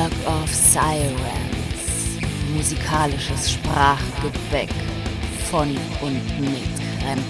Work of Sirens. Musikalisches Sprachgebäck von und mit Krempe.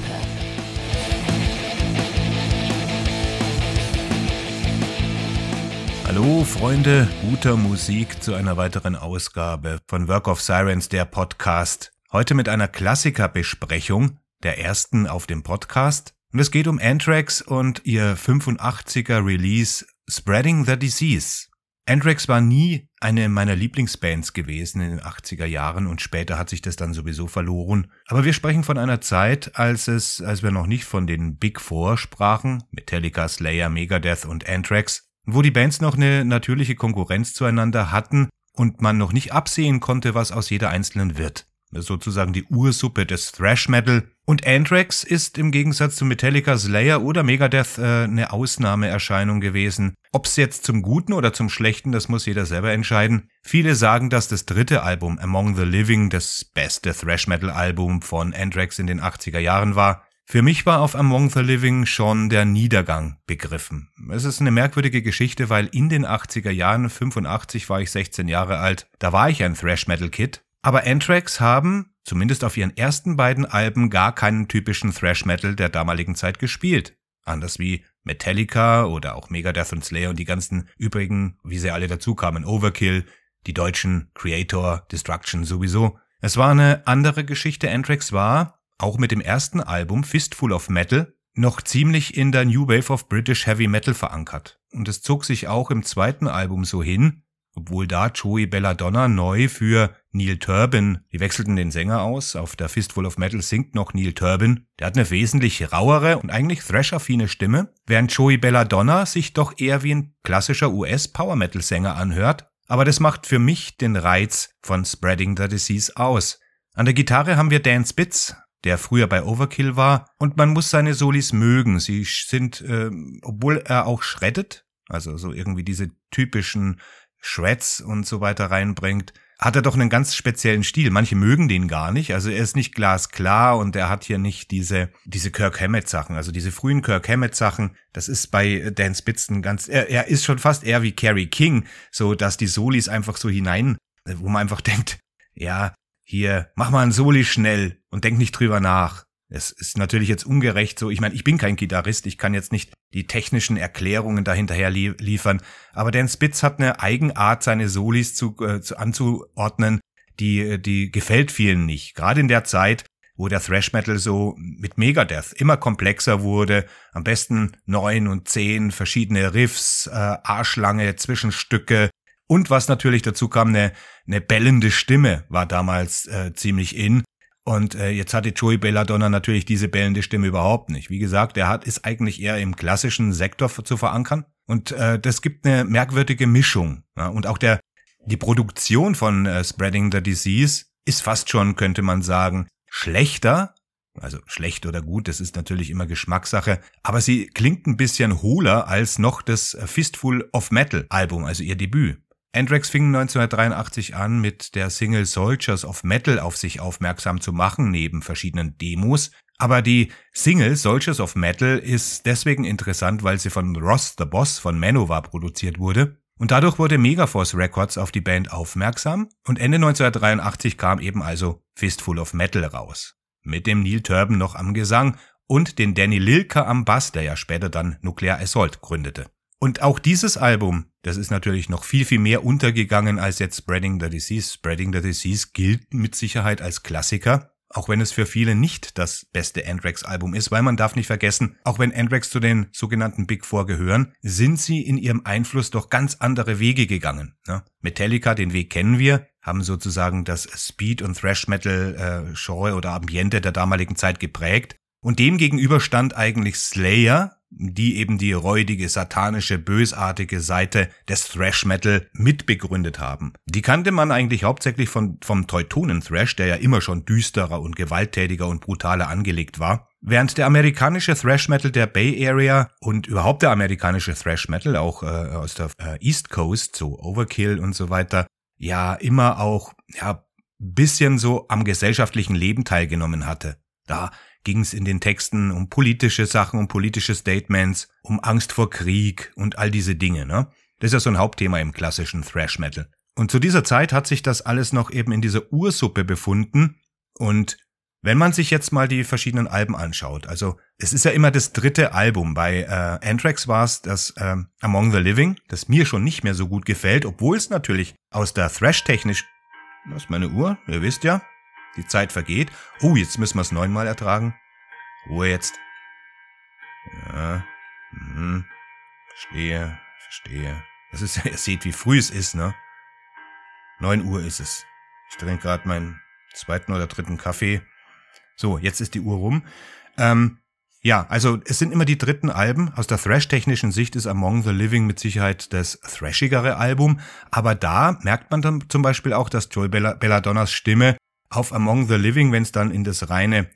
Hallo Freunde guter Musik zu einer weiteren Ausgabe von Work of Sirens, der Podcast. Heute mit einer Klassikerbesprechung, der ersten auf dem Podcast. Und es geht um Anthrax und ihr 85er Release Spreading the Disease. Anthrax war nie eine meiner Lieblingsbands gewesen in den 80er Jahren und später hat sich das dann sowieso verloren. Aber wir sprechen von einer Zeit, als es, als wir noch nicht von den Big Four sprachen, Metallica, Slayer, Megadeth und Anthrax, wo die Bands noch eine natürliche Konkurrenz zueinander hatten und man noch nicht absehen konnte, was aus jeder einzelnen wird sozusagen die Ursuppe des Thrash Metal. Und Anthrax ist im Gegensatz zu Metallica, Slayer oder Megadeth äh, eine Ausnahmeerscheinung gewesen. Ob's jetzt zum Guten oder zum Schlechten, das muss jeder selber entscheiden. Viele sagen, dass das dritte Album Among the Living das beste Thrash Metal Album von Anthrax in den 80er Jahren war. Für mich war auf Among the Living schon der Niedergang begriffen. Es ist eine merkwürdige Geschichte, weil in den 80er Jahren, 85 war ich 16 Jahre alt, da war ich ein Thrash Metal Kid aber Anthrax haben, zumindest auf ihren ersten beiden Alben, gar keinen typischen Thrash Metal der damaligen Zeit gespielt. Anders wie Metallica oder auch Megadeth und Slayer und die ganzen übrigen, wie sie alle dazu kamen, Overkill, die deutschen Creator, Destruction sowieso. Es war eine andere Geschichte. Anthrax war, auch mit dem ersten Album Fistful of Metal, noch ziemlich in der New Wave of British Heavy Metal verankert. Und es zog sich auch im zweiten Album so hin, obwohl da Joey Belladonna neu für Neil Turbin, die wechselten den Sänger aus, auf der Fistful of Metal singt noch Neil Turbin, der hat eine wesentlich rauere und eigentlich thrash-affine Stimme, während Joey Belladonna sich doch eher wie ein klassischer US-Power-Metal-Sänger anhört, aber das macht für mich den Reiz von Spreading the Disease aus. An der Gitarre haben wir Dan Spitz, der früher bei Overkill war, und man muss seine Solis mögen. Sie sind, äh, obwohl er auch schreddet, also so irgendwie diese typischen Shreds und so weiter reinbringt, hat er doch einen ganz speziellen Stil. Manche mögen den gar nicht. Also er ist nicht glasklar und er hat hier nicht diese, diese Kirk Hammett Sachen. Also diese frühen Kirk Hammett Sachen, das ist bei Dan Spitzen ganz, er, er ist schon fast eher wie Carrie King, so dass die Solis einfach so hinein, wo man einfach denkt, ja, hier, mach mal ein Soli schnell und denk nicht drüber nach. Es ist natürlich jetzt ungerecht so. Ich meine, ich bin kein Gitarrist, ich kann jetzt nicht die technischen Erklärungen dahinterher li liefern. Aber Dan Spitz hat eine Eigenart, seine Solis zu, äh, zu anzuordnen, die, die gefällt vielen nicht. Gerade in der Zeit, wo der Thrash Metal so mit Megadeth immer komplexer wurde, am besten neun und zehn verschiedene Riffs, äh, Arschlange, Zwischenstücke und was natürlich dazu kam, eine, eine bellende Stimme war damals äh, ziemlich in. Und äh, jetzt hatte Joey Belladonna natürlich diese bellende Stimme überhaupt nicht. Wie gesagt, er hat ist eigentlich eher im klassischen Sektor zu verankern. Und äh, das gibt eine merkwürdige Mischung. Ja? Und auch der die Produktion von äh, Spreading the Disease ist fast schon, könnte man sagen, schlechter. Also schlecht oder gut, das ist natürlich immer Geschmackssache. Aber sie klingt ein bisschen hohler als noch das Fistful of Metal Album, also ihr Debüt. Anthrax fing 1983 an, mit der Single Soldiers of Metal auf sich aufmerksam zu machen, neben verschiedenen Demos. Aber die Single Soldiers of Metal ist deswegen interessant, weil sie von Ross the Boss von Manowar produziert wurde. Und dadurch wurde Megaforce Records auf die Band aufmerksam und Ende 1983 kam eben also Fistful of Metal raus. Mit dem Neil Turban noch am Gesang und den Danny Lilker am Bass, der ja später dann Nuclear Assault gründete. Und auch dieses Album, das ist natürlich noch viel, viel mehr untergegangen als jetzt Spreading the Disease. Spreading the Disease gilt mit Sicherheit als Klassiker, auch wenn es für viele nicht das beste Anthrax-Album ist, weil man darf nicht vergessen, auch wenn Anthrax zu den sogenannten Big Four gehören, sind sie in ihrem Einfluss doch ganz andere Wege gegangen. Ne? Metallica, den Weg kennen wir, haben sozusagen das Speed- und Thrash-Metal-Genre äh, oder Ambiente der damaligen Zeit geprägt. Und dem gegenüber stand eigentlich Slayer, die eben die räudige, satanische, bösartige Seite des Thrash Metal mitbegründet haben. Die kannte man eigentlich hauptsächlich von, vom Teutonen Thrash, der ja immer schon düsterer und gewalttätiger und brutaler angelegt war. Während der amerikanische Thrash Metal der Bay Area und überhaupt der amerikanische Thrash Metal auch äh, aus der äh, East Coast, so Overkill und so weiter, ja immer auch ja bisschen so am gesellschaftlichen Leben teilgenommen hatte. Da ging es in den Texten um politische Sachen, um politische Statements, um Angst vor Krieg und all diese Dinge. Ne? Das ist ja so ein Hauptthema im klassischen Thrash Metal. Und zu dieser Zeit hat sich das alles noch eben in dieser Ursuppe befunden und wenn man sich jetzt mal die verschiedenen Alben anschaut, also es ist ja immer das dritte Album. Bei äh, Anthrax war es das äh, Among the Living, das mir schon nicht mehr so gut gefällt, obwohl es natürlich aus der Thrash-technisch... Was ist meine Uhr? Ihr wisst ja, die Zeit vergeht. Oh, jetzt müssen wir es neunmal ertragen. Ruhe jetzt. Ja, hm, verstehe, verstehe. Das ist, ihr seht, wie früh es ist, ne? Neun Uhr ist es. Ich trinke gerade meinen zweiten oder dritten Kaffee. So, jetzt ist die Uhr rum. Ähm, ja, also es sind immer die dritten Alben. Aus der Thrash-technischen Sicht ist Among the Living mit Sicherheit das thrashigere Album. Aber da merkt man dann zum Beispiel auch, dass Joel Belladonnas Stimme auf Among the Living, wenn es dann in das reine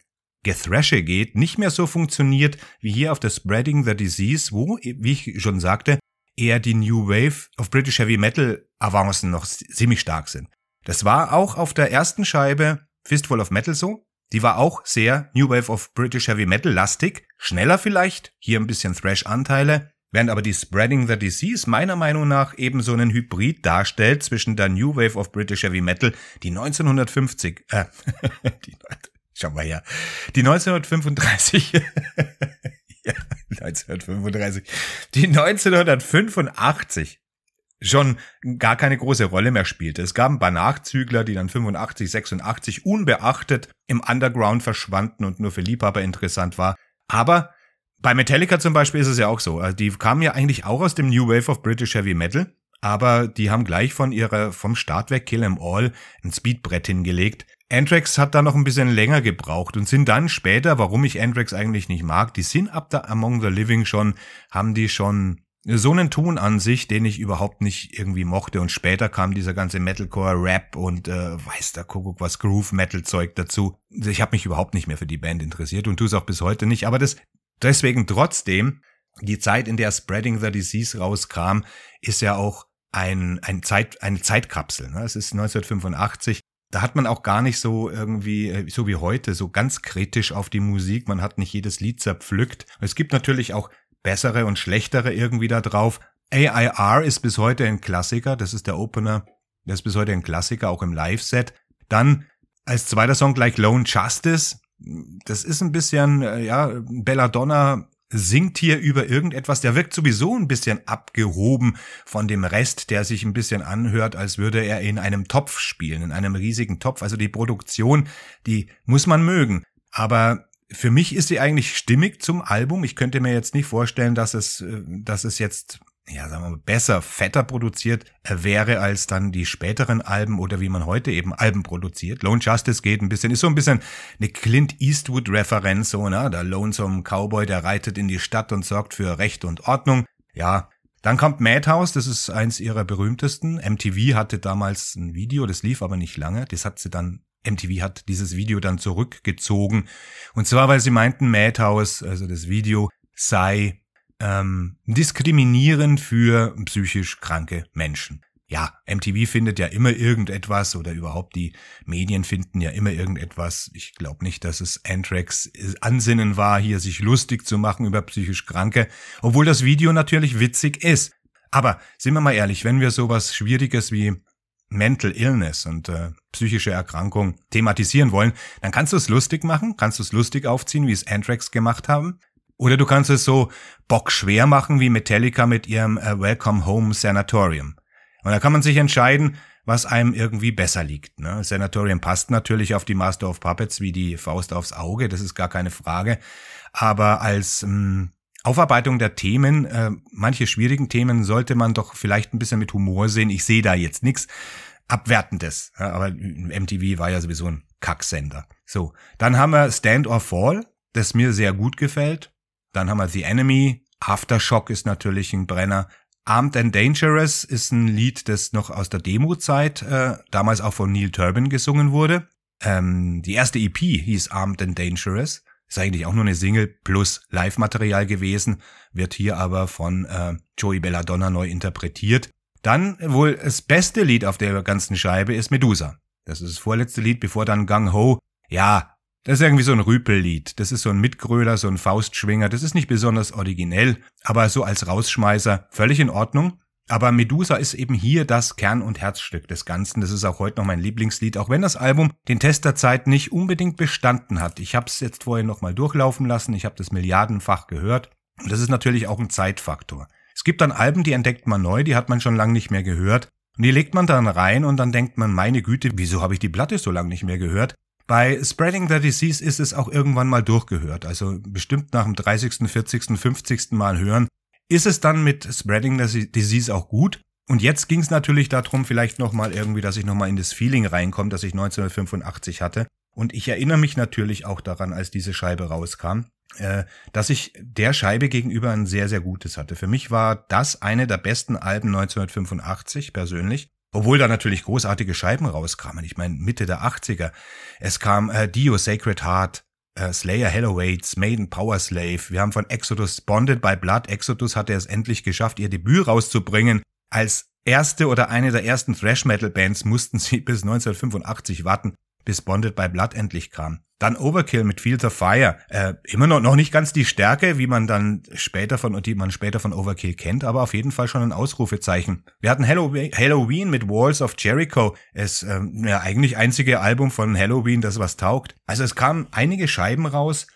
Gethrashe geht, nicht mehr so funktioniert wie hier auf der Spreading the Disease, wo, wie ich schon sagte, eher die New Wave of British Heavy Metal Avancen noch ziemlich stark sind. Das war auch auf der ersten Scheibe Fistful of Metal so. Die war auch sehr New Wave of British Heavy Metal lastig, schneller vielleicht, hier ein bisschen Thrash-Anteile, während aber die Spreading the Disease meiner Meinung nach eben so einen Hybrid darstellt zwischen der New Wave of British Heavy Metal, die 1950, äh, die, schau mal her, die 1935, ja, 1935, die 1985 schon gar keine große Rolle mehr spielte. Es gab ein paar Nachzügler, die dann 85, 86 unbeachtet im Underground verschwanden und nur für Liebhaber interessant war. Aber bei Metallica zum Beispiel ist es ja auch so. Also die kamen ja eigentlich auch aus dem New Wave of British Heavy Metal, aber die haben gleich von ihrer, vom Start weg Kill 'em All ein Speedbrett hingelegt. Anthrax hat da noch ein bisschen länger gebraucht und sind dann später, warum ich Anthrax eigentlich nicht mag, die sind ab da Among the Living schon, haben die schon so einen Ton an sich, den ich überhaupt nicht irgendwie mochte. Und später kam dieser ganze Metalcore, Rap und äh, weiß der Kuckuck was Groove Metal Zeug dazu. Ich habe mich überhaupt nicht mehr für die Band interessiert und tue es auch bis heute nicht. Aber das deswegen trotzdem die Zeit, in der Spreading the Disease rauskam, ist ja auch ein, ein Zeit, eine Zeitkapsel. Ne? Es ist 1985. Da hat man auch gar nicht so irgendwie, äh, so wie heute, so ganz kritisch auf die Musik. Man hat nicht jedes Lied zerpflückt. Es gibt natürlich auch bessere und schlechtere irgendwie da drauf. AIR ist bis heute ein Klassiker, das ist der Opener, das ist bis heute ein Klassiker, auch im Live-Set. Dann als zweiter Song gleich Lone Justice. Das ist ein bisschen, äh, ja, Belladonna singt hier über irgendetwas, der wirkt sowieso ein bisschen abgehoben von dem Rest, der sich ein bisschen anhört, als würde er in einem Topf spielen, in einem riesigen Topf. Also die Produktion, die muss man mögen. Aber für mich ist sie eigentlich stimmig zum Album. Ich könnte mir jetzt nicht vorstellen, dass es, äh, dass es jetzt ja, sagen wir mal, besser, fetter produziert äh, wäre als dann die späteren Alben oder wie man heute eben Alben produziert. Lone Justice geht ein bisschen, ist so ein bisschen eine Clint Eastwood-Referenz, so, ne? Der Lonesome Cowboy, der reitet in die Stadt und sorgt für Recht und Ordnung. Ja, dann kommt Madhouse, das ist eins ihrer berühmtesten. MTV hatte damals ein Video, das lief aber nicht lange. Das hat sie dann MTV hat dieses Video dann zurückgezogen. Und zwar, weil sie meinten, Madhouse, also das Video, sei ähm, diskriminierend für psychisch kranke Menschen. Ja, MTV findet ja immer irgendetwas oder überhaupt die Medien finden ja immer irgendetwas. Ich glaube nicht, dass es Anthrax Ansinnen war, hier sich lustig zu machen über psychisch Kranke, obwohl das Video natürlich witzig ist. Aber sind wir mal ehrlich, wenn wir sowas Schwieriges wie Mental Illness und äh, psychische Erkrankung thematisieren wollen, dann kannst du es lustig machen, kannst du es lustig aufziehen, wie es Anthrax gemacht haben. Oder du kannst es so bockschwer machen wie Metallica mit ihrem äh, Welcome Home Sanatorium. Und da kann man sich entscheiden, was einem irgendwie besser liegt. Ne? Sanatorium passt natürlich auf die Master of Puppets wie die Faust aufs Auge, das ist gar keine Frage. Aber als mh, hm, Aufarbeitung der Themen, äh, manche schwierigen Themen sollte man doch vielleicht ein bisschen mit Humor sehen. Ich sehe da jetzt nichts Abwertendes. Aber MTV war ja sowieso ein Kacksender. So, dann haben wir Stand or Fall, das mir sehr gut gefällt. Dann haben wir The Enemy. Aftershock ist natürlich ein Brenner. Armed and Dangerous ist ein Lied, das noch aus der Demo-Zeit, äh, damals auch von Neil Turbin gesungen wurde. Ähm, die erste EP hieß Armed and Dangerous. Ist eigentlich auch nur eine Single plus Live-Material gewesen, wird hier aber von äh, Joey Belladonna neu interpretiert. Dann wohl das beste Lied auf der ganzen Scheibe ist Medusa. Das ist das vorletzte Lied, bevor dann Gang Ho. Ja, das ist irgendwie so ein Rüpellied. Das ist so ein Mitgröler, so ein Faustschwinger. Das ist nicht besonders originell, aber so als Rausschmeißer völlig in Ordnung. Aber Medusa ist eben hier das Kern- und Herzstück des Ganzen. Das ist auch heute noch mein Lieblingslied, auch wenn das Album den Test der Zeit nicht unbedingt bestanden hat. Ich habe es jetzt vorhin nochmal durchlaufen lassen, ich habe das milliardenfach gehört. Und das ist natürlich auch ein Zeitfaktor. Es gibt dann Alben, die entdeckt man neu, die hat man schon lange nicht mehr gehört. Und die legt man dann rein und dann denkt man, meine Güte, wieso habe ich die Platte so lange nicht mehr gehört? Bei Spreading the Disease ist es auch irgendwann mal durchgehört. Also bestimmt nach dem 30., 40., 50. Mal hören ist es dann mit Spreading the Disease auch gut. Und jetzt ging es natürlich darum, vielleicht nochmal irgendwie, dass ich nochmal in das Feeling reinkomme, das ich 1985 hatte. Und ich erinnere mich natürlich auch daran, als diese Scheibe rauskam, äh, dass ich der Scheibe gegenüber ein sehr, sehr gutes hatte. Für mich war das eine der besten Alben 1985 persönlich. Obwohl da natürlich großartige Scheiben rauskamen. Ich meine, Mitte der 80er. Es kam äh, Dio Sacred Heart, äh, Slayer Helloweights, Maiden Power Slave. Wir haben von Exodus Bonded by Blood. Exodus hatte es endlich geschafft, ihr Debüt rauszubringen. Als erste oder eine der ersten Thrash Metal Bands mussten sie bis 1985 warten, bis Bonded by Blood endlich kam. Dann Overkill mit Fields of Fire. Äh, immer noch, noch nicht ganz die Stärke, wie man dann später von, die man später von Overkill kennt, aber auf jeden Fall schon ein Ausrufezeichen. Wir hatten Halloween mit Walls of Jericho. Es, äh, ja, eigentlich einzige Album von Halloween, das was taugt. Also es kamen einige Scheiben raus,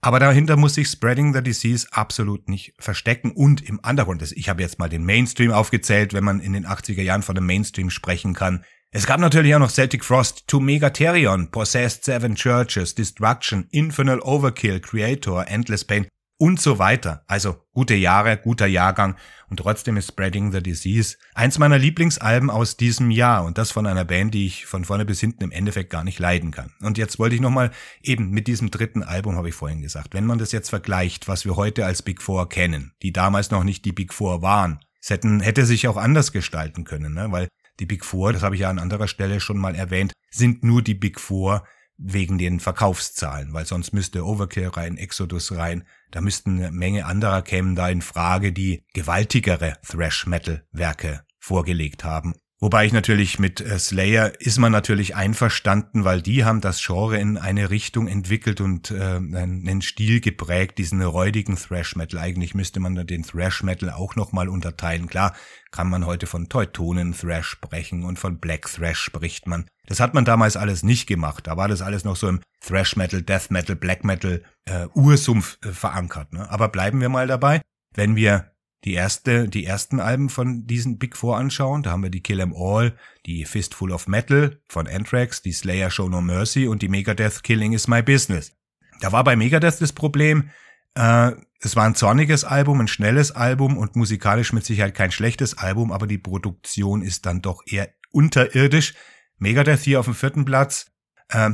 aber dahinter muss sich Spreading the Disease absolut nicht verstecken und im Undergrund. Ich habe jetzt mal den Mainstream aufgezählt, wenn man in den 80er Jahren von dem Mainstream sprechen kann. Es gab natürlich auch noch Celtic Frost, To Megatherion, Possessed Seven Churches, Destruction, Infernal Overkill, Creator, Endless Pain und so weiter. Also gute Jahre, guter Jahrgang und trotzdem ist Spreading the Disease eins meiner Lieblingsalben aus diesem Jahr und das von einer Band, die ich von vorne bis hinten im Endeffekt gar nicht leiden kann. Und jetzt wollte ich nochmal eben mit diesem dritten Album, habe ich vorhin gesagt, wenn man das jetzt vergleicht, was wir heute als Big Four kennen, die damals noch nicht die Big Four waren, es hätten, hätte sich auch anders gestalten können, ne? weil die Big Four, das habe ich ja an anderer Stelle schon mal erwähnt, sind nur die Big Four wegen den Verkaufszahlen, weil sonst müsste Overkill rein, Exodus rein, da müssten eine Menge anderer kämen da in Frage, die gewaltigere Thrash-Metal-Werke vorgelegt haben. Wobei ich natürlich mit äh, Slayer ist man natürlich einverstanden, weil die haben das Genre in eine Richtung entwickelt und äh, einen Stil geprägt, diesen räudigen Thrash Metal. Eigentlich müsste man den Thrash Metal auch nochmal unterteilen. Klar kann man heute von Teutonen Thrash sprechen und von Black Thrash spricht man. Das hat man damals alles nicht gemacht. Da war das alles noch so im Thrash Metal, Death Metal, Black Metal äh, Ursumpf äh, verankert. Ne? Aber bleiben wir mal dabei. Wenn wir die erste, die ersten Alben von diesen Big Four anschauen, da haben wir die Kill 'Em All, die Fistful of Metal von Anthrax, die Slayer Show No Mercy und die Megadeth Killing is My Business. Da war bei Megadeth das Problem, äh, es war ein zorniges Album, ein schnelles Album und musikalisch mit Sicherheit kein schlechtes Album, aber die Produktion ist dann doch eher unterirdisch. Megadeth hier auf dem vierten Platz. Äh,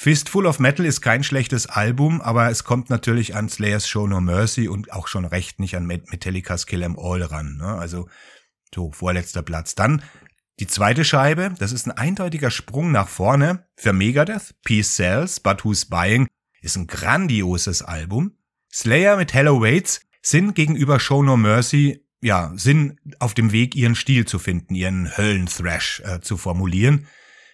Fistful of Metal ist kein schlechtes Album, aber es kommt natürlich an Slayers Show No Mercy und auch schon recht nicht an Metallicas Kill 'Em All ran. Ne? Also so vorletzter Platz. Dann die zweite Scheibe, das ist ein eindeutiger Sprung nach vorne für Megadeth. Peace Sells, But Who's Buying ist ein grandioses Album. Slayer mit Hello Waits sind gegenüber Show No Mercy ja, sind auf dem Weg, ihren Stil zu finden, ihren Höllenthrash äh, zu formulieren.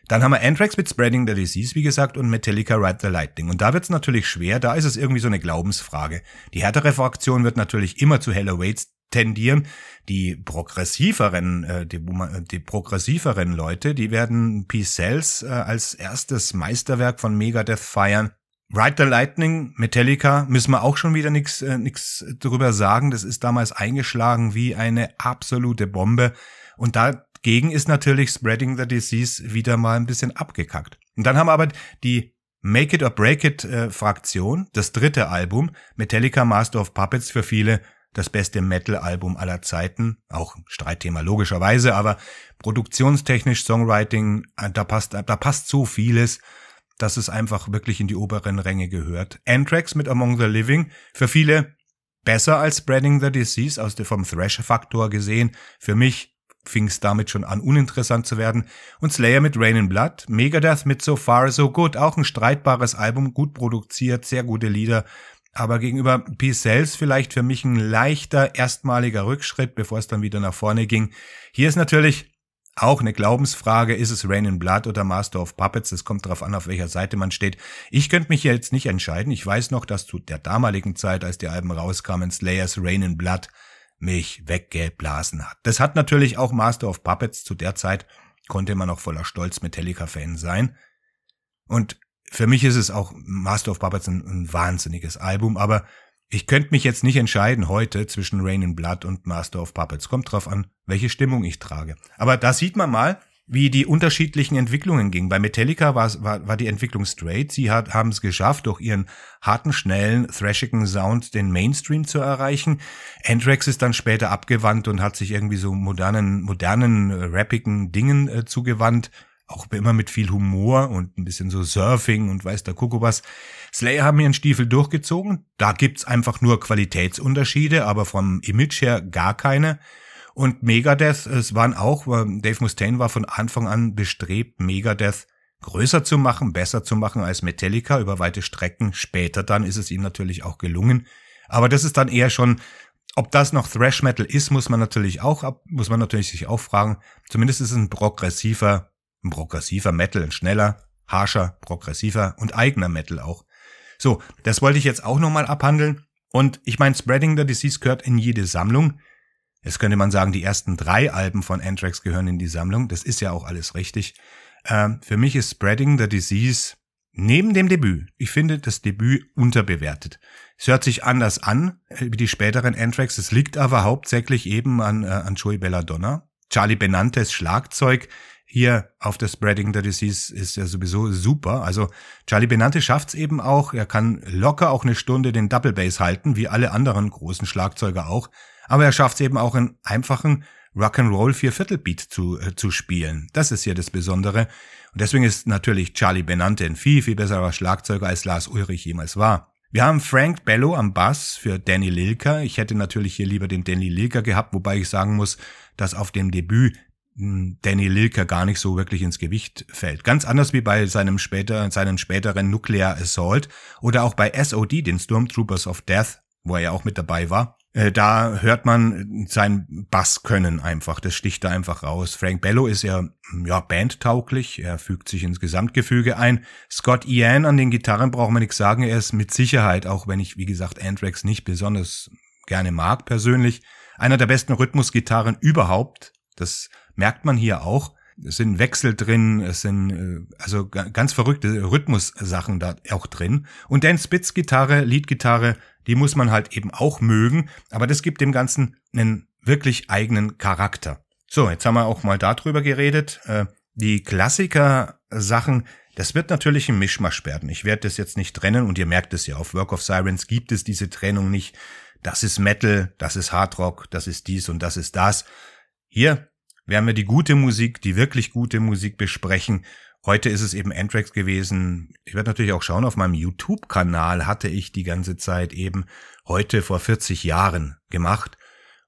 Dann haben wir Anthrax mit Spreading the Disease, wie gesagt, und Metallica Ride the Lightning. Und da wird es natürlich schwer, da ist es irgendwie so eine Glaubensfrage. Die härtere Fraktion wird natürlich immer zu Hello Waits tendieren. Die progressiveren, äh, die, die progressiveren Leute, die werden Peace Cells äh, als erstes Meisterwerk von Megadeth feiern. Ride the Lightning, Metallica, müssen wir auch schon wieder nichts äh, nix drüber sagen. Das ist damals eingeschlagen wie eine absolute Bombe. Und da gegen ist natürlich Spreading the Disease wieder mal ein bisschen abgekackt. Und dann haben wir aber die Make It or Break It äh, Fraktion, das dritte Album, Metallica Master of Puppets für viele das beste Metal-Album aller Zeiten, auch Streitthema logischerweise, aber produktionstechnisch, Songwriting, äh, da passt, da passt so vieles, dass es einfach wirklich in die oberen Ränge gehört. Anthrax mit Among the Living, für viele besser als Spreading the Disease, aus der vom Thrash-Faktor gesehen, für mich fing es damit schon an, uninteressant zu werden. Und Slayer mit Rain in Blood, Megadeth mit So Far So Good, auch ein streitbares Album, gut produziert, sehr gute Lieder. Aber gegenüber Peace Cells vielleicht für mich ein leichter erstmaliger Rückschritt, bevor es dann wieder nach vorne ging. Hier ist natürlich auch eine Glaubensfrage, ist es Rain in Blood oder Master of Puppets? Es kommt darauf an, auf welcher Seite man steht. Ich könnte mich jetzt nicht entscheiden. Ich weiß noch, dass zu der damaligen Zeit, als die Alben rauskamen, Slayers Rain in Blood mich weggeblasen hat. Das hat natürlich auch Master of Puppets zu der Zeit, konnte man noch voller Stolz Metallica-Fan sein. Und für mich ist es auch Master of Puppets ein, ein wahnsinniges Album, aber ich könnte mich jetzt nicht entscheiden heute zwischen Rain in Blood und Master of Puppets. Kommt drauf an, welche Stimmung ich trage. Aber da sieht man mal, wie die unterschiedlichen Entwicklungen gingen. Bei Metallica war, war, war die Entwicklung straight. Sie hat, haben es geschafft, durch ihren harten, schnellen, thrashigen Sound den Mainstream zu erreichen. Anthrax ist dann später abgewandt und hat sich irgendwie so modernen, modernen, äh, rappigen Dingen äh, zugewandt. Auch immer mit viel Humor und ein bisschen so Surfing und weiß der Kuckuck was. Slayer haben ihren Stiefel durchgezogen. Da gibt's einfach nur Qualitätsunterschiede, aber vom Image her gar keine. Und Megadeth, es waren auch, Dave Mustaine war von Anfang an bestrebt, Megadeth größer zu machen, besser zu machen als Metallica über weite Strecken. Später dann ist es ihm natürlich auch gelungen. Aber das ist dann eher schon, ob das noch Thrash Metal ist, muss man natürlich auch, muss man natürlich sich auch fragen. Zumindest ist es ein progressiver, ein progressiver Metal, ein schneller, harscher, progressiver und eigener Metal auch. So, das wollte ich jetzt auch nochmal abhandeln. Und ich meine, Spreading the Disease gehört in jede Sammlung. Jetzt könnte man sagen, die ersten drei Alben von Anthrax gehören in die Sammlung. Das ist ja auch alles richtig. Ähm, für mich ist Spreading the Disease neben dem Debüt, ich finde das Debüt unterbewertet. Es hört sich anders an äh, wie die späteren Anthrax. Es liegt aber hauptsächlich eben an, äh, an Joey Belladonna. Charlie Benantes Schlagzeug hier auf der Spreading the Disease ist ja sowieso super. Also Charlie Benante schafft's eben auch. Er kann locker auch eine Stunde den Double Bass halten, wie alle anderen großen Schlagzeuger auch. Aber er schafft es eben auch in einfachen Rock'n'Roll Vierviertelbeat zu, äh, zu spielen. Das ist hier das Besondere. Und deswegen ist natürlich Charlie Benante ein viel, viel besserer Schlagzeuger als Lars Ulrich jemals war. Wir haben Frank Bello am Bass für Danny Lilker. Ich hätte natürlich hier lieber den Danny Lilker gehabt, wobei ich sagen muss, dass auf dem Debüt hm, Danny Lilker gar nicht so wirklich ins Gewicht fällt. Ganz anders wie bei seinem später, seinen späteren Nuclear Assault oder auch bei SOD, den Stormtroopers of Death, wo er ja auch mit dabei war. Äh, da hört man sein Basskönnen einfach, das sticht da einfach raus. Frank Bello ist ja, ja bandtauglich, er fügt sich ins Gesamtgefüge ein. Scott Ian an den Gitarren braucht man nichts sagen, er ist mit Sicherheit, auch wenn ich, wie gesagt, Anthrax nicht besonders gerne mag persönlich, einer der besten Rhythmusgitarren überhaupt. Das merkt man hier auch. Es sind Wechsel drin, es sind äh, also ganz verrückte Rhythmussachen da auch drin. Und Dan Spitz Gitarre, Leadgitarre, die muss man halt eben auch mögen, aber das gibt dem Ganzen einen wirklich eigenen Charakter. So, jetzt haben wir auch mal darüber geredet. Äh, die Klassiker-Sachen, das wird natürlich ein Mischmasch werden. Ich werde das jetzt nicht trennen und ihr merkt es ja, auf Work of Sirens gibt es diese Trennung nicht. Das ist Metal, das ist Hardrock, das ist dies und das ist das. Hier werden wir die gute Musik, die wirklich gute Musik besprechen. Heute ist es eben Anthrax gewesen. Ich werde natürlich auch schauen, auf meinem YouTube-Kanal hatte ich die ganze Zeit eben heute vor 40 Jahren gemacht.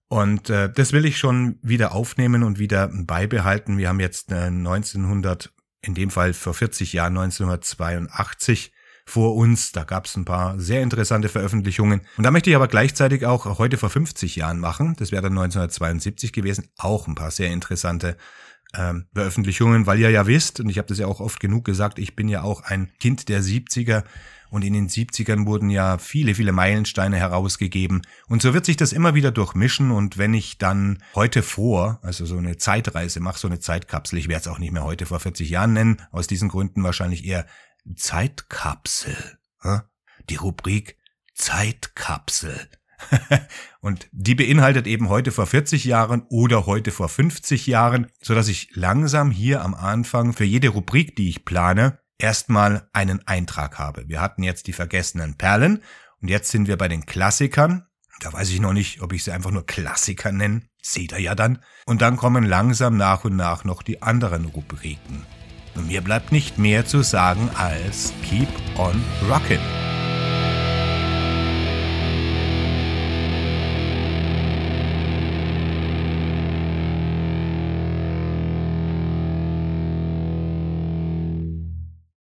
Und äh, das will ich schon wieder aufnehmen und wieder beibehalten. Wir haben jetzt äh, 1900, in dem Fall vor 40 Jahren 1982 vor uns. Da gab es ein paar sehr interessante Veröffentlichungen. Und da möchte ich aber gleichzeitig auch heute vor 50 Jahren machen. Das wäre dann 1972 gewesen. Auch ein paar sehr interessante ähm, Veröffentlichungen, weil ihr ja wisst, und ich habe das ja auch oft genug gesagt, ich bin ja auch ein Kind der 70er und in den 70ern wurden ja viele, viele Meilensteine herausgegeben. Und so wird sich das immer wieder durchmischen. Und wenn ich dann heute vor, also so eine Zeitreise mache, so eine Zeitkapsel, ich werde es auch nicht mehr heute vor 40 Jahren nennen, aus diesen Gründen wahrscheinlich eher Zeitkapsel. Die Rubrik Zeitkapsel. und die beinhaltet eben heute vor 40 Jahren oder heute vor 50 Jahren, so dass ich langsam hier am Anfang für jede Rubrik, die ich plane, erstmal einen Eintrag habe. Wir hatten jetzt die vergessenen Perlen und jetzt sind wir bei den Klassikern. Da weiß ich noch nicht, ob ich sie einfach nur Klassiker nenne. Seht ihr ja dann. Und dann kommen langsam nach und nach noch die anderen Rubriken. Und mir bleibt nicht mehr zu sagen als Keep on Rockin'.